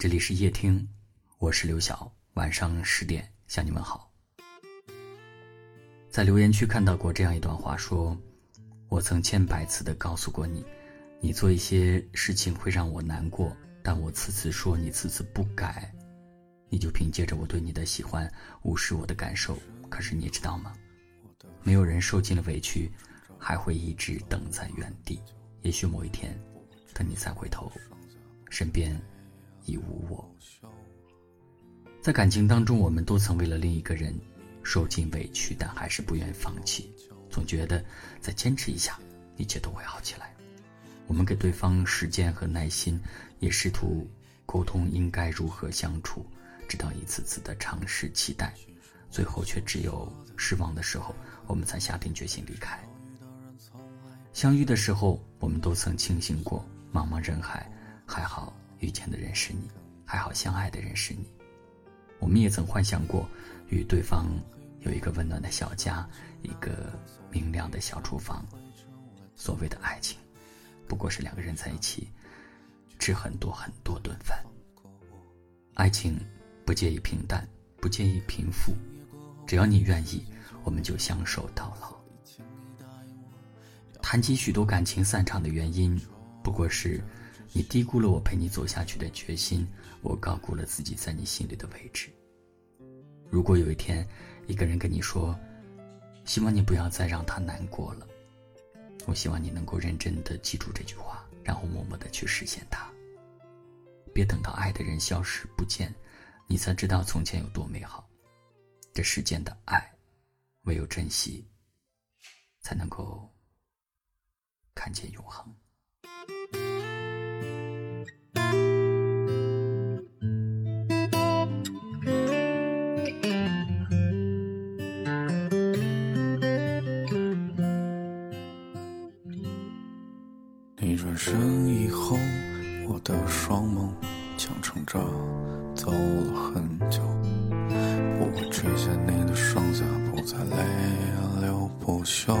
这里是夜听，我是刘晓。晚上十点向你们好。在留言区看到过这样一段话，说：“我曾千百次的告诉过你，你做一些事情会让我难过，但我次次说你次次不改，你就凭借着我对你的喜欢无视我的感受。可是你知道吗？没有人受尽了委屈，还会一直等在原地。也许某一天，等你再回头，身边……”已无我。在感情当中，我们都曾为了另一个人受尽委屈，但还是不愿放弃，总觉得再坚持一下，一切都会好起来。我们给对方时间和耐心，也试图沟通应该如何相处，直到一次次的尝试期待，最后却只有失望的时候，我们才下定决心离开。相遇的时候，我们都曾庆幸过，茫茫人海，还好。遇见的人是你，还好相爱的人是你。我们也曾幻想过，与对方有一个温暖的小家，一个明亮的小厨房。所谓的爱情，不过是两个人在一起吃很多很多顿饭。爱情不介意平淡，不介意贫富，只要你愿意，我们就相守到老。谈及许多感情散场的原因，不过是。你低估了我陪你走下去的决心，我高估了自己在你心里的位置。如果有一天，一个人跟你说：“希望你不要再让他难过了。”我希望你能够认真的记住这句话，然后默默的去实现它。别等到爱的人消失不见，你才知道从前有多美好。这世间的爱，唯有珍惜，才能够看见永恒。你转身以后，我的双眸强撑着走了很久，不会垂下你的双颊，不再泪流不休。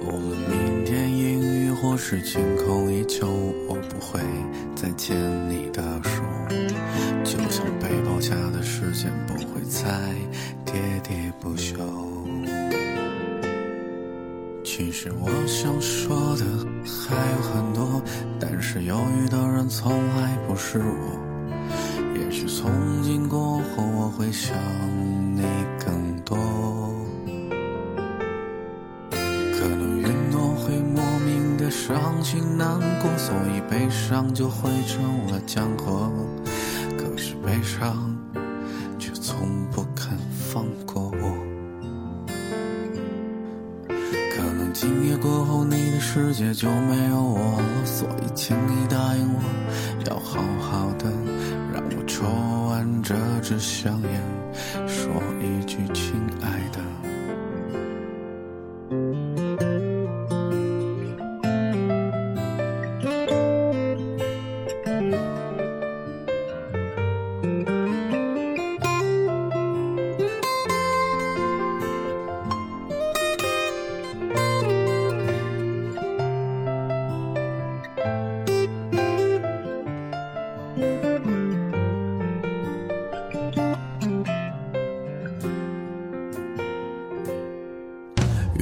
无论明天阴雨或是晴空依旧，我不会再牵你的手，就像被包夹的时间不会再其实我想说的还有很多，但是犹豫的人从来不是我。也许从今过后，我会想你更多。可能云朵会莫名的伤心难过，所以悲伤就汇成了江河。可是悲伤却从不肯放过过后，你的世界就没有我了，所以请你答应我，要好好的，让我抽完这支香烟，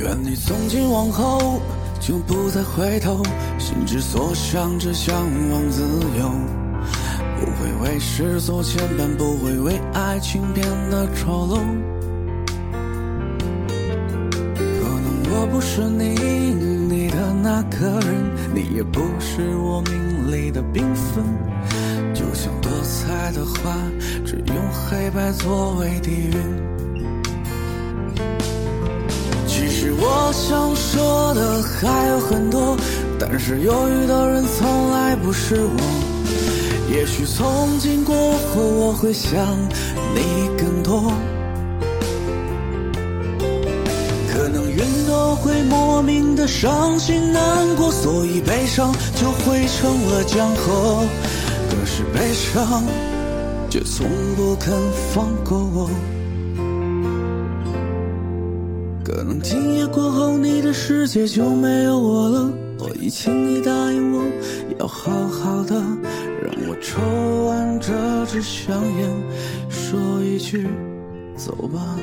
愿你从今往后就不再回头，心之所向只向往自由，不会为世俗牵绊，不会为爱情变得丑陋。可能我不是你你的那个人，你也不是我命里的缤纷，就像多彩的花，只用黑白作为底蕴。我想说的还有很多，但是犹豫的人从来不是我。也许从今过后，我会想你更多。可能云朵会莫名的伤心难过，所以悲伤就汇成了江河。可是悲伤却从不肯放过我。可能今夜过后，你的世界就没有我了。所以请你答应我，要好好的让我抽完这支香烟，说一句走吧。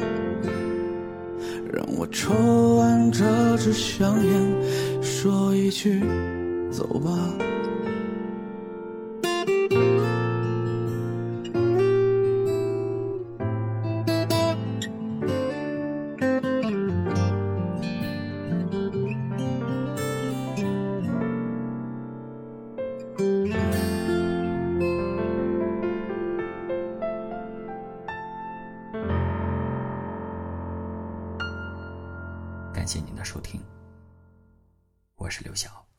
让我抽完这支香烟，说一句走吧。感谢您的收听，我是刘晓。